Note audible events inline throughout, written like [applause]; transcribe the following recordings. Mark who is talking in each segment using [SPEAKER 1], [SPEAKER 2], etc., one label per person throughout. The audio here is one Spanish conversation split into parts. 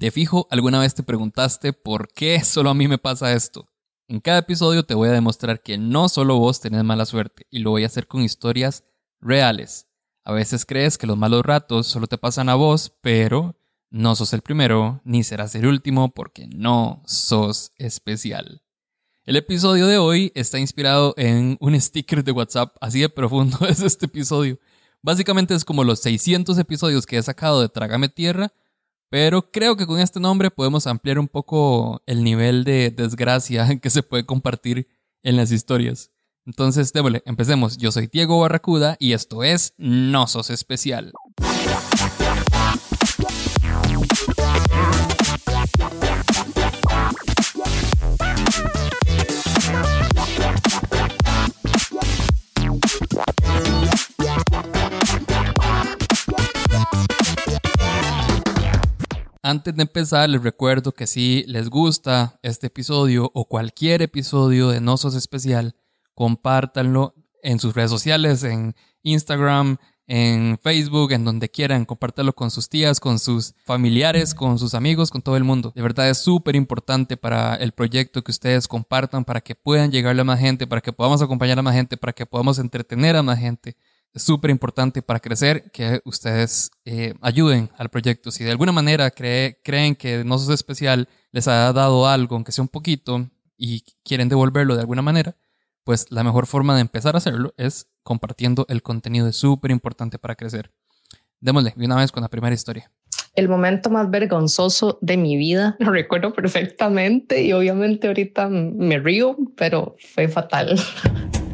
[SPEAKER 1] De fijo, alguna vez te preguntaste por qué solo a mí me pasa esto. En cada episodio te voy a demostrar que no solo vos tenés mala suerte, y lo voy a hacer con historias reales. A veces crees que los malos ratos solo te pasan a vos, pero no sos el primero, ni serás el último, porque no sos especial. El episodio de hoy está inspirado en un sticker de WhatsApp, así de profundo [laughs] es este episodio. Básicamente es como los 600 episodios que he sacado de Trágame Tierra, pero creo que con este nombre podemos ampliar un poco el nivel de desgracia [laughs] que se puede compartir en las historias. Entonces, démosle, empecemos. Yo soy Diego Barracuda y esto es No Sos Especial. Antes de empezar, les recuerdo que si les gusta este episodio o cualquier episodio de No Sos Especial, compártanlo en sus redes sociales, en Instagram, en Facebook, en donde quieran. Compártanlo con sus tías, con sus familiares, con sus amigos, con todo el mundo. De verdad es súper importante para el proyecto que ustedes compartan, para que puedan llegarle a más gente, para que podamos acompañar a más gente, para que podamos entretener a más gente súper importante para crecer que ustedes eh, ayuden al proyecto. Si de alguna manera creen que No Sos Especial les ha dado algo, aunque sea un poquito, y quieren devolverlo de alguna manera, pues la mejor forma de empezar a hacerlo es compartiendo el contenido. Es súper importante para crecer. Démosle una vez con la primera historia.
[SPEAKER 2] El momento más vergonzoso de mi vida, [laughs] lo recuerdo perfectamente y obviamente ahorita me río, pero fue fatal. [laughs]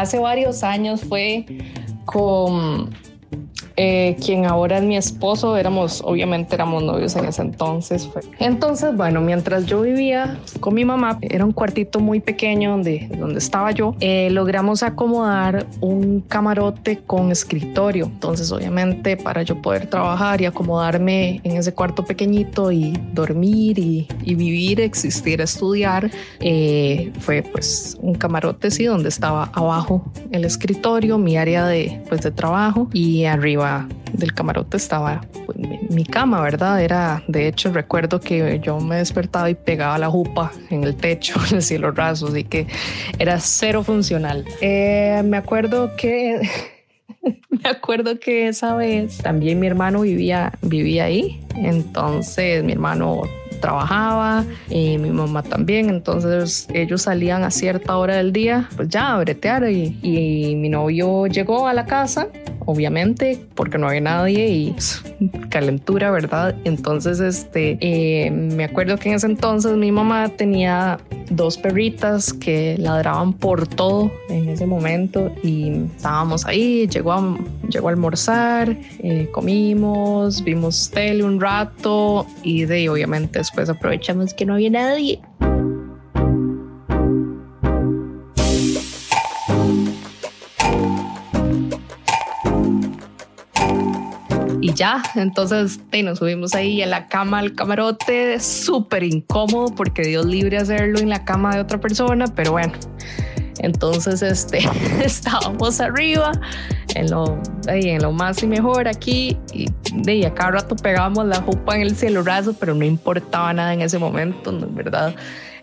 [SPEAKER 2] hace varios años fue con eh, quien ahora es mi esposo, éramos, obviamente éramos novios en ese entonces. Entonces, bueno, mientras yo vivía con mi mamá, era un cuartito muy pequeño donde, donde estaba yo, eh, logramos acomodar un camarote con escritorio. Entonces, obviamente, para yo poder trabajar y acomodarme en ese cuarto pequeñito y dormir y, y vivir, existir, estudiar, eh, fue pues un camarote, sí, donde estaba abajo el escritorio, mi área de, pues, de trabajo y arriba del camarote estaba pues, mi, cama, ¿verdad? Era, de hecho, recuerdo que yo me despertaba y pegaba la jupa en el techo, [laughs] en el cielo raso, así que era cero funcional. Eh, me acuerdo que... [laughs] me acuerdo que esa vez también mi hermano vivía, vivía ahí, entonces mi hermano trabajaba y mi mamá también, entonces ellos salían a cierta hora del día, pues ya a bretear y, mi novio llegó a la casa obviamente, porque no había nadie y calentura, ¿verdad? Entonces, este, eh, me acuerdo que en ese entonces mi mamá tenía dos perritas que ladraban por todo en ese momento y estábamos ahí, llegó a, llegó a almorzar, eh, comimos, vimos tele un rato y de obviamente después aprovechamos que no había nadie ya, entonces nos subimos ahí en la cama al camarote, súper incómodo porque Dios libre hacerlo en la cama de otra persona, pero bueno. Entonces, este, [laughs] estábamos arriba, en lo, en lo más y mejor aquí, y de a cada rato pegábamos la jupa en el cielo raso, pero no importaba nada en ese momento. ¿verdad?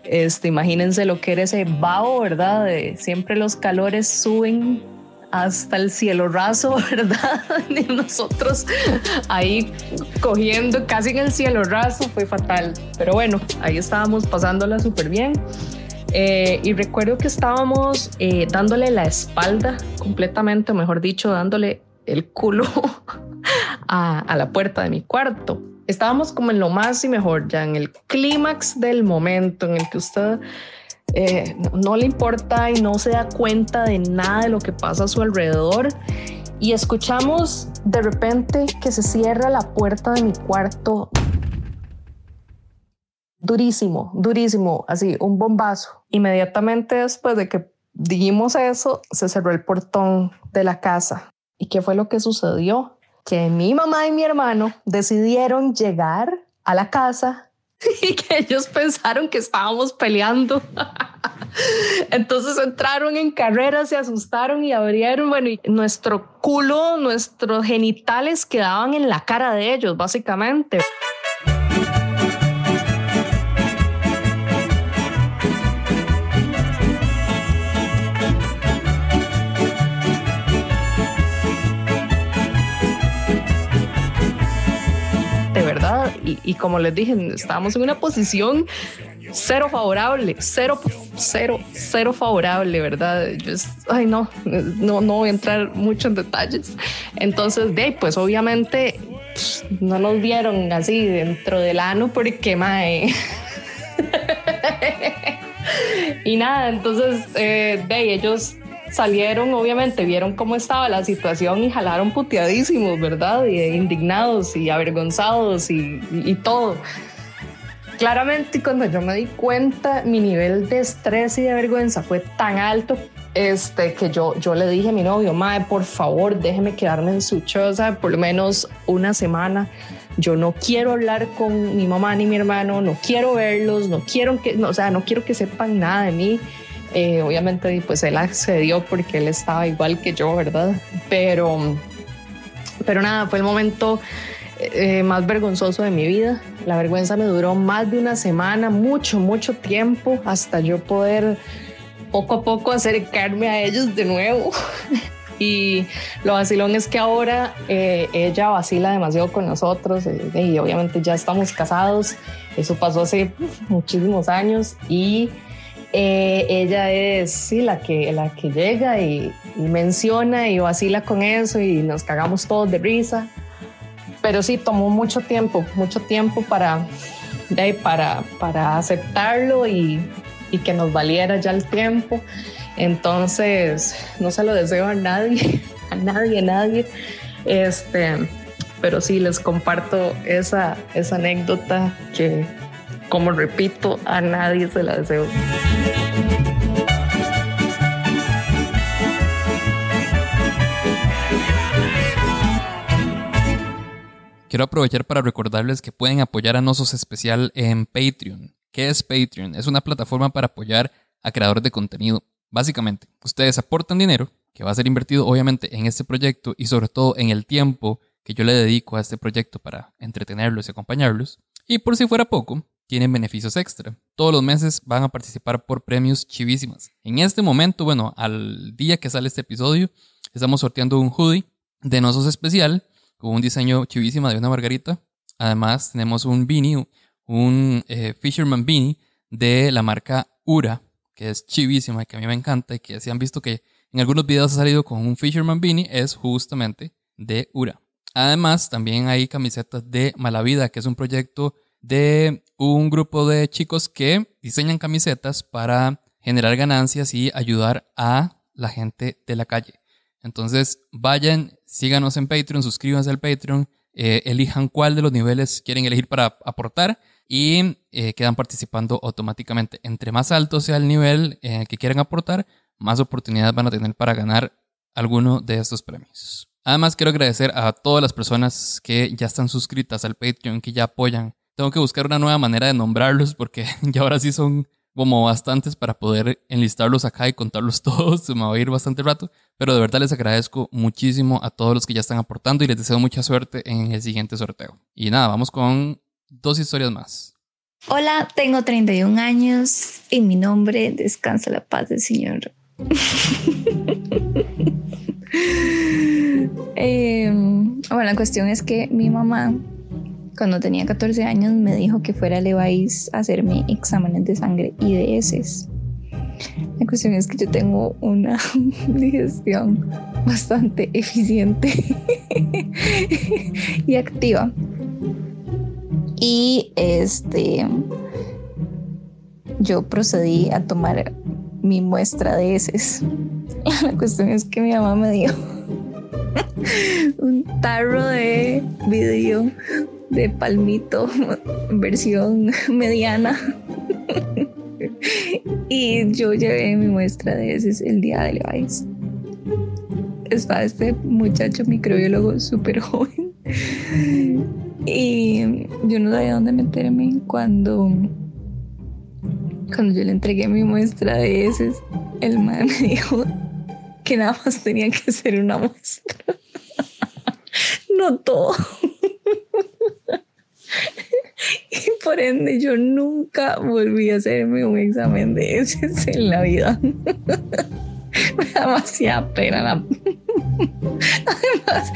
[SPEAKER 2] Este, imagínense lo que era ese vaho, ¿verdad? De, siempre los calores suben hasta el cielo raso, [laughs] ¿verdad? Y nosotros ahí cogiendo casi en el cielo raso, fue fatal. Pero bueno, ahí estábamos pasándola súper bien. Eh, y recuerdo que estábamos eh, dándole la espalda completamente, mejor dicho, dándole el culo [laughs] a, la puerta de mi cuarto. Estábamos como en lo más y mejor, ya en el clímax del momento en el que usted eh, no, le importa y no se da cuenta de nada de lo que pasa a su alrededor. Y escuchamos de repente que se cierra la puerta de mi cuarto. Durísimo, durísimo, así, un bombazo. Inmediatamente después de que dijimos eso, se cerró el portón de la casa. ¿Y qué fue lo que sucedió? Que mi mamá y mi hermano decidieron llegar a la casa [laughs] y que ellos pensaron que estábamos peleando. [laughs] Entonces entraron en carrera, se asustaron y abrieron, bueno, y nuestro culo, nuestros genitales quedaban en la cara de ellos, básicamente. Y, como les dije, estábamos en una posición cero favorable, cero, cero, cero favorable, ¿verdad? Yo ay, no, no, no voy a entrar mucho en detalles. Entonces, de ahí, pues obviamente no nos vieron así dentro del ano porque, mae. [laughs] y nada, entonces, eh, de ellos salieron, obviamente, vieron cómo estaba la situación y jalaron puteadísimos, ¿verdad? Y indignados y avergonzados y, y, y todo claramente cuando yo me di cuenta, mi nivel de estrés y de vergüenza fue tan alto este, que yo, yo le dije a mi novio, Mae, por favor, déjeme quedarme en su choza por lo menos una semana. Yo no quiero hablar con mi mamá ni mi hermano, no quiero verlos, no quiero que, no, o sea, no quiero que sepan nada de mí. Eh, obviamente, pues él accedió porque él estaba igual que yo, ¿verdad? Pero, pero nada, fue el momento eh, más vergonzoso de mi vida. La vergüenza me duró más de una semana, mucho, mucho tiempo, hasta yo poder poco a poco acercarme a ellos de nuevo. [laughs] y lo vacilón es que ahora eh, ella vacila demasiado con nosotros eh, y obviamente ya estamos casados. Eso pasó hace muchísimos años y eh, ella es sí, la, que, la que llega y, menciona y vacila con eso y nos cagamos todos de risa pero sí tomó mucho tiempo, mucho tiempo para, para, para aceptarlo y, y, que nos valiera ya el tiempo. Entonces, no se lo deseo a nadie, [laughs] a nadie, a nadie. Este, pero sí les comparto esa, esa anécdota que, como repito, a nadie se la deseo.
[SPEAKER 1] Quiero aprovechar para recordarles que pueden apoyar a Nosos Especial en Patreon. ¿Qué es Patreon? Es una plataforma para apoyar a creadores de contenido. Básicamente, ustedes aportan dinero que va a ser invertido obviamente en este proyecto y sobre todo en el tiempo que yo le dedico a este proyecto para entretenerlos y acompañarlos. Y por si fuera poco, tienen beneficios extra. Todos los meses van a participar por premios chivísimas. En este momento, bueno, al día que sale este episodio, estamos sorteando un hoodie de Nosos Especial con un diseño chivísima de una margarita. Además, tenemos un beanie, un eh, Fisherman Beanie de la marca Ura, que es chivísima y que a mí me encanta y que si han visto que en algunos videos ha salido con un Fisherman Beanie, es justamente de Ura. Además, también hay camisetas de Malavida, que es un proyecto de un grupo de chicos que diseñan camisetas para generar ganancias y ayudar a la gente de la calle. Entonces, vayan, síganos en Patreon, suscríbanse al Patreon, eh, elijan cuál de los niveles quieren elegir para aportar y eh, quedan participando automáticamente. Entre más alto sea el nivel eh, que quieran aportar, más oportunidades van a tener para ganar alguno de estos premios. Además, quiero agradecer a todas las personas que ya están suscritas al Patreon, que ya apoyan. Tengo que buscar una nueva manera de nombrarlos porque [laughs] ya ahora sí son como bastantes para poder enlistarlos acá y contarlos [laughs] todos. Se me va a ir bastante rato, pero de verdad les agradezco muchísimo a todos los que ya están aportando y les deseo mucha suerte en el siguiente sorteo. Y nada, vamos con dos historias más.
[SPEAKER 3] Hola, tengo 31 años y mi nombre descansa la paz del Señor. [laughs] eh, bueno, la cuestión es que mi mamá cuando tenía 14 años me dijo que fuera a Levi's a hacerme exámenes de sangre y de heces. La cuestión es que yo tengo una [laughs] digestión bastante eficiente [laughs] y activa. Y este yo procedí a tomar mi muestra de heces. [laughs] La cuestión es que mi mamá me dio un tarro de vidrio de palmito, [laughs] versión mediana. y yo llevé mi muestra de ese el día de Levi's. Está este muchacho microbiólogo súper joven. y yo no sabía dónde meterme cuando
[SPEAKER 4] cuando yo le entregué mi muestra de heces, el man me dijo que nada más tenía que ser una muestra. [laughs] no todo. y por ende yo nunca volví a hacerme un examen de heces en la vida. [laughs] me da demasiada pena la... [laughs] Además,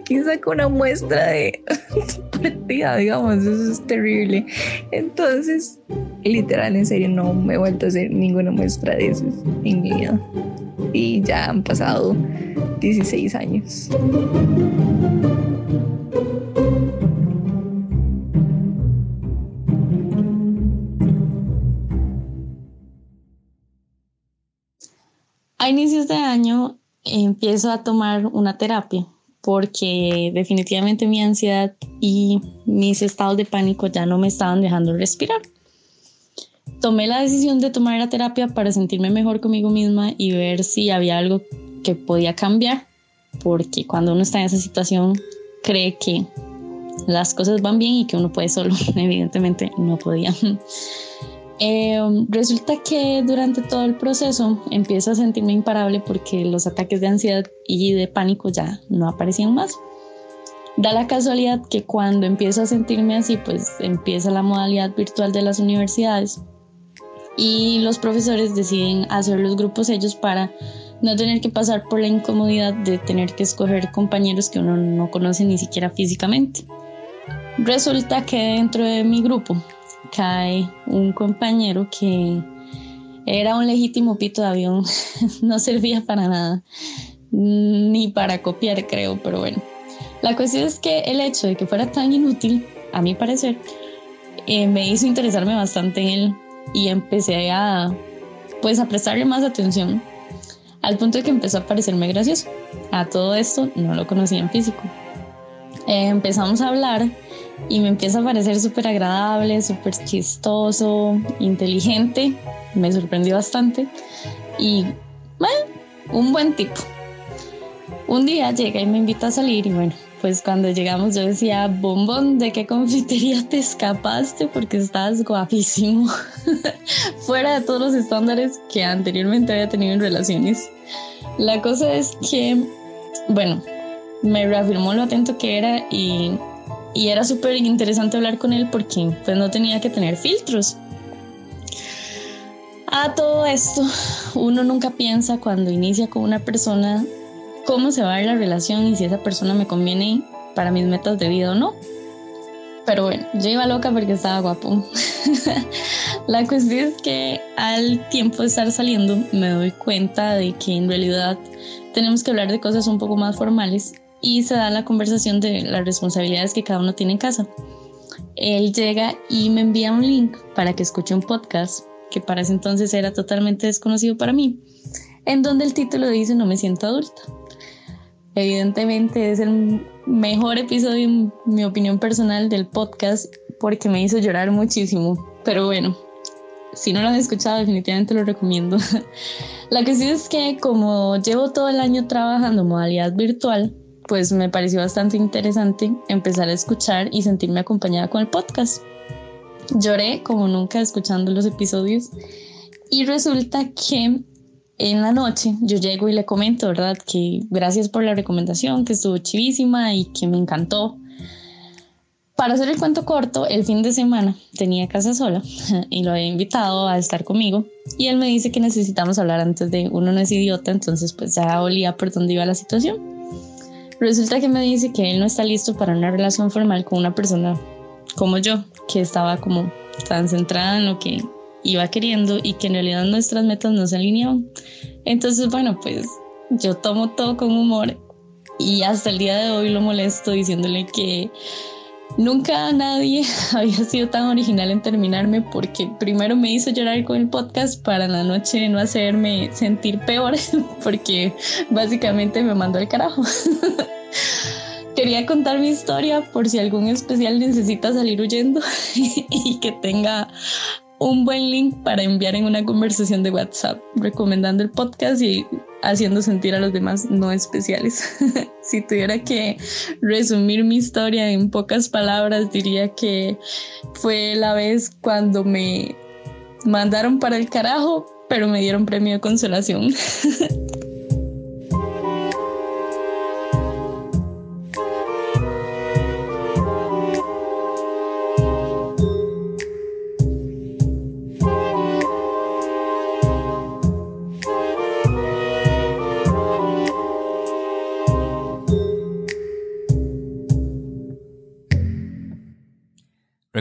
[SPEAKER 4] aquí saco una muestra de [laughs] partida, digamos, eso es terrible. Entonces, literal, en serio, no me he vuelto a hacer ninguna muestra de eso en mi vida. Y ya han pasado 16 años.
[SPEAKER 5] A inicios de año empiezo a tomar una terapia porque definitivamente mi ansiedad y mis estados de pánico ya no me estaban dejando respirar. Tomé la decisión de tomar la terapia para sentirme mejor conmigo misma y ver si había algo que podía cambiar, porque cuando uno está en esa situación cree que las cosas van bien y que uno puede solo. [laughs] Evidentemente no podía. Eh, resulta que durante todo el proceso empiezo a sentirme imparable porque los ataques de ansiedad y de pánico ya no aparecían más. Da la casualidad que cuando empiezo a sentirme así, pues empieza la modalidad virtual de las universidades y los profesores deciden hacer los grupos ellos para no tener que pasar por la incomodidad de tener que escoger compañeros que uno no conoce ni siquiera físicamente. Resulta que dentro de mi grupo cae un compañero que era un legítimo pito de avión, [laughs] no servía para nada, ni para copiar creo, pero bueno. La cuestión es que el hecho de que fuera tan inútil, a mi parecer, eh, me hizo interesarme bastante en él y empecé a, pues, a prestarle más atención al punto de que empezó a parecerme gracioso. A todo esto no lo conocía en físico. Eh, empezamos a hablar y me empieza a parecer súper agradable, súper chistoso, inteligente, me sorprendió bastante y bueno, un buen tipo. Un día llega y me invita a salir y bueno, pues cuando llegamos yo decía, bombón, ¿de qué confitería te escapaste? Porque estás guapísimo, [laughs] fuera de todos los estándares que anteriormente había tenido en relaciones. La cosa es que, bueno, me reafirmó lo atento que era y y era súper interesante hablar con él porque pues no tenía que tener filtros. A todo esto, uno nunca piensa cuando inicia con una persona cómo se va a ver la relación y si esa persona me conviene para mis metas de vida o no. Pero bueno, yo iba loca porque estaba guapo. [laughs] la cuestión es que al tiempo de estar saliendo me doy cuenta de que en realidad tenemos que hablar de cosas un poco más formales y se da la conversación de las responsabilidades que cada uno tiene en casa. Él llega y me envía un link para que escuche un podcast que para ese entonces era totalmente desconocido para mí, en donde el título dice No me siento adulta. Evidentemente es el mejor episodio, en mi opinión personal, del podcast porque me hizo llorar muchísimo. Pero bueno, si no lo han escuchado, definitivamente lo recomiendo. [laughs] La cuestión es que como llevo todo el año trabajando modalidad virtual, pues me pareció bastante interesante empezar a escuchar y sentirme acompañada con el podcast. Lloré como nunca escuchando los episodios y resulta que en la noche yo llego y le comento, ¿verdad? Que gracias por la recomendación, que estuvo chivísima y que me encantó. Para hacer el cuento corto, el fin de semana tenía casa sola [laughs] y lo había invitado a estar conmigo y él me dice que necesitamos hablar antes de uno no es idiota, entonces pues ya olía por dónde iba la situación. Resulta que me dice que él no está listo para una relación formal con una persona como yo, que estaba como tan centrada en lo que iba queriendo y que en realidad nuestras metas no se alineaban. Entonces, bueno, pues yo tomo todo con humor y hasta el día de hoy lo molesto diciéndole que nunca nadie [laughs] había sido tan original en terminarme porque primero me hizo llorar con el podcast para la noche no hacerme sentir peor [laughs] porque básicamente me mandó al carajo. [laughs] Quería contar mi historia por si algún especial necesita salir huyendo y que tenga un buen link para enviar en una conversación de WhatsApp, recomendando el podcast y haciendo sentir a los demás no especiales. [laughs] si tuviera que resumir mi historia en pocas palabras, diría que fue la vez cuando me mandaron para el carajo, pero me dieron premio de consolación. [laughs]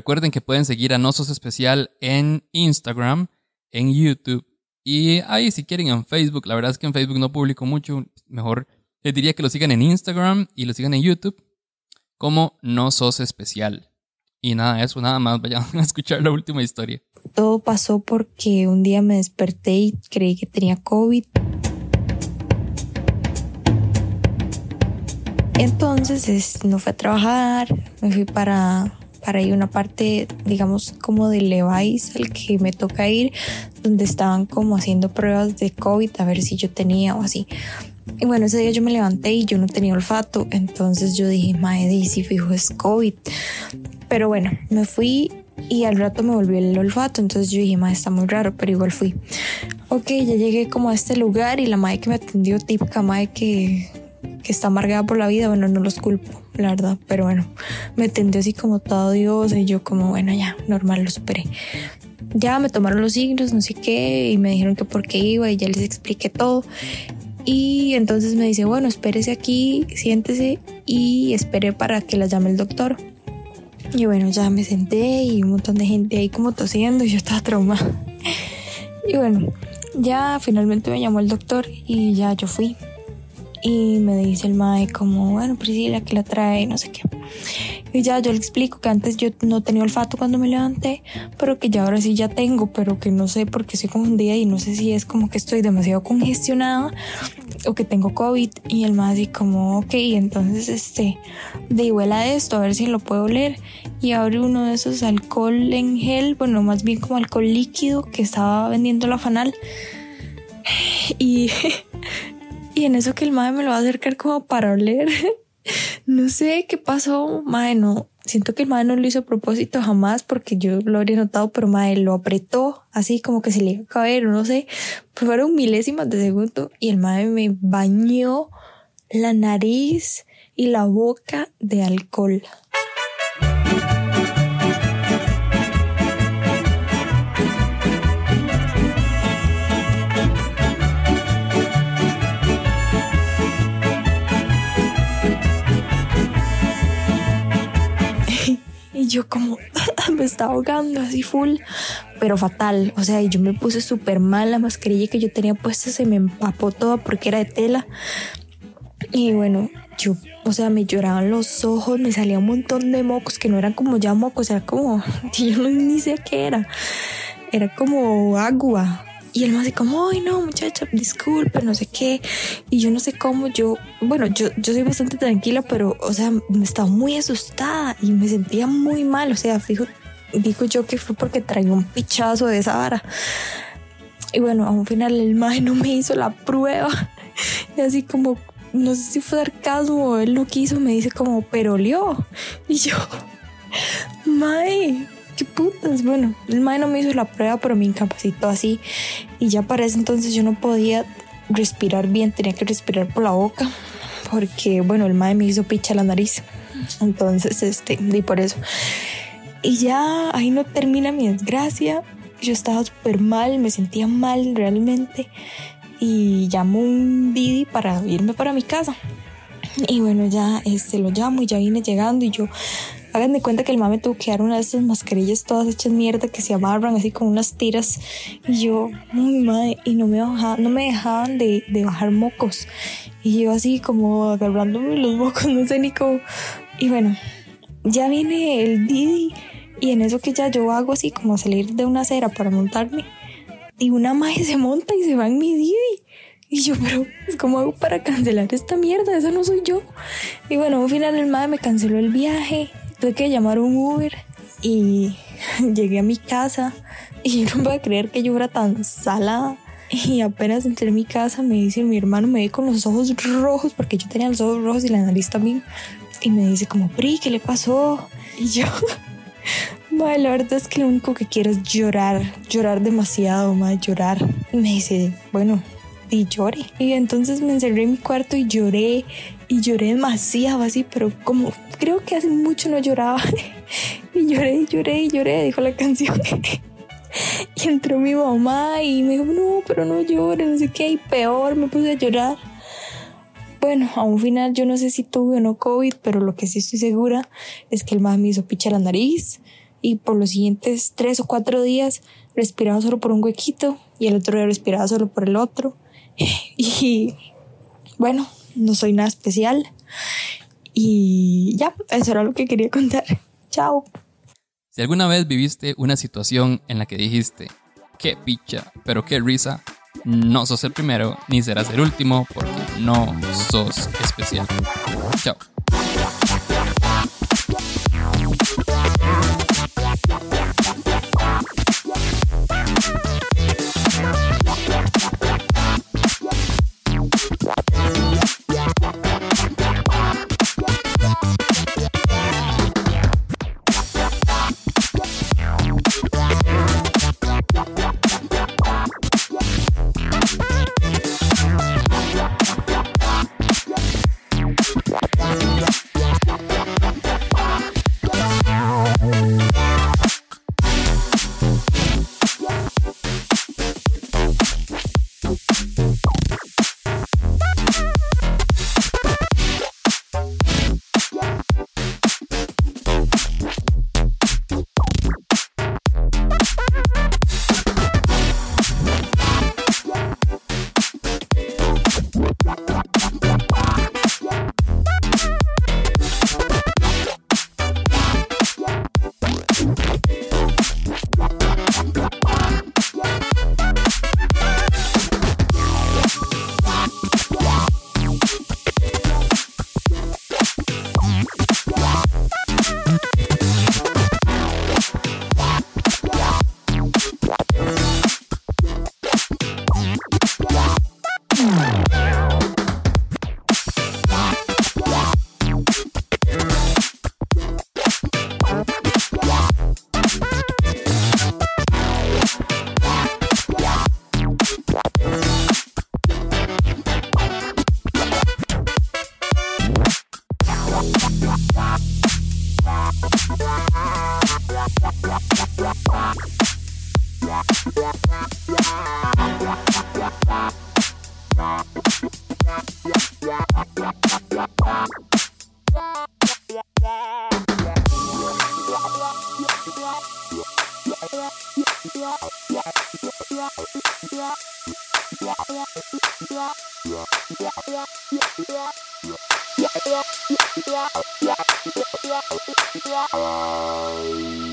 [SPEAKER 1] Recuerden que pueden seguir a Nosos Especial en Instagram, en YouTube y ahí si quieren en Facebook. La verdad es que en Facebook no publico mucho. Mejor les diría que lo sigan en Instagram y lo sigan en YouTube como No Sos Especial. Y nada, eso nada más. [laughs] Vayan a escuchar la última historia.
[SPEAKER 4] Todo pasó porque un día me desperté y creí que tenía COVID. Entonces no fui a trabajar, me fui para para ir una parte, digamos, como de Levi's al que me toca ir, donde estaban como haciendo pruebas de COVID a ver si yo tenía o así. Y bueno, ese día yo me levanté y yo no tenía olfato, entonces yo dije, madre, si fijo es COVID. Pero bueno, me fui y al rato me volvió el olfato, entonces yo dije, madre, está muy raro, pero igual fui. Ok, ya llegué como a este lugar y la madre que me atendió, típica madre que, que está amargada por la vida, bueno, no los culpo la verdad, pero bueno, me atendió así como todo Dios y yo como, bueno, ya, normal, lo superé. Ya me tomaron los signos, no sé qué, y me dijeron que por qué iba y ya les expliqué todo. Y entonces me dice, bueno, espérese aquí, siéntese y espere para que la llame el doctor. Y bueno, ya me senté y un montón de gente ahí como tosiendo y yo estaba traumada. [laughs] Y bueno, ya finalmente me llamó el doctor y ya yo fui. Y me dice el mae como, bueno, Priscila, que la trae, no sé qué. Y ya yo le explico que antes yo no tenía olfato cuando me levanté, pero que ya ahora sí ya tengo, pero que no sé por qué estoy confundida y no sé si es como que estoy demasiado congestionada o que tengo COVID. Y el mae así como, ok, entonces este, de igual a esto, a ver si lo puedo oler. Y abre uno de esos alcohol en gel, bueno, más bien como alcohol líquido que estaba vendiendo la Fanal. Y [laughs] Y en eso que el mae me lo va a acercar como para oler. [laughs] no sé qué pasó, mae, no. Siento que el mae no lo hizo a propósito jamás porque yo lo habría notado, pero mae lo apretó así como que se le iba a caer, no sé. Fueron milésimas de segundo y el mae me bañó la nariz y la boca de alcohol. Yo como [laughs] me estaba ahogando así full, pero fatal. O sea, yo me puse súper mal. La mascarilla que yo tenía puesta se me empapó toda porque era de tela. Y bueno, yo, o sea, me lloraban los ojos, me salía un montón de mocos que no eran como ya mocos, era como, [laughs] yo no, ni sé qué era. Era como agua, y él me dice como, ay no muchacha, disculpe, no sé qué. Y yo no sé cómo, yo, bueno, yo, yo soy bastante tranquila, pero, o sea, me estaba muy asustada y me sentía muy mal. O sea, fijo, digo yo que fue porque traía un pichazo de esa vara. Y bueno, a un final el maje no me hizo la prueba. [laughs] Y así como, no sé si fue sarcasmo o él no quiso, me dice como, pero olió. Y yo, [laughs] mae, qué putas. Bueno, el mae no me hizo la prueba, pero me incapacitó así. Y ya para ese entonces yo no podía respirar bien, tenía que respirar por la boca. Porque, bueno, el mae me hizo picha la nariz. Entonces, este, y por eso. Y ya ahí no termina mi desgracia. Yo estaba súper mal, me sentía mal realmente. Y llamo un Didi para irme para mi casa. Y bueno, ya este, lo llamo y ya vine llegando y yo Hagan de cuenta que el mame tuvo que dar una de esas mascarillas todas hechas mierda que se amarran así con unas tiras. Y yo, muy madre, y no me, bajaban, no me dejaban de, de bajar mocos. Y yo así como agarrándome los mocos, [laughs] no sé ni cómo. Y bueno, ya viene el Didi. Y en eso que ya yo hago así como salir de una acera para montarme. Y una madre se monta y se va en mi Didi. Y yo, pero ¿cómo hago para cancelar esta mierda? Eso no soy yo. Y bueno, al final el madre me canceló el viaje tuve que llamar un Uber y [laughs] llegué a mi casa y [laughs] no voy a creer que yo era tan salada. Y apenas entré en mi casa me dice mi hermano, me ve con los ojos rojos, porque yo tenía los ojos rojos y la nariz también. Y me dice como, Pri, ¿qué le pasó? Y yo, [laughs] la verdad es que lo único que quiero es llorar, llorar demasiado, madre, llorar. Y me dice, bueno, y llore. Y entonces me encerré en mi cuarto y lloré, y lloré demasiado así, pero como creo que hace mucho no lloraba. [laughs] y lloré, y lloré, y lloré, dijo la canción. [laughs] y entró mi mamá y me dijo, no, pero no llores, no sé qué, y peor, me puse a llorar. Bueno, a un final yo no sé si tuve o no COVID, pero lo que sí estoy segura es que el más me hizo picha la nariz y por los siguientes tres o cuatro días respiraba solo por un huequito y el otro día respiraba solo por el otro. [laughs] Y bueno, no soy nada especial. Y ya, eso era lo que quería contar. [laughs] Chao.
[SPEAKER 1] Si alguna vez viviste una situación en la que dijiste, qué picha, pero qué risa, no sos el primero ni serás el último porque no sos especial. Chao.
[SPEAKER 6] Yeah. Música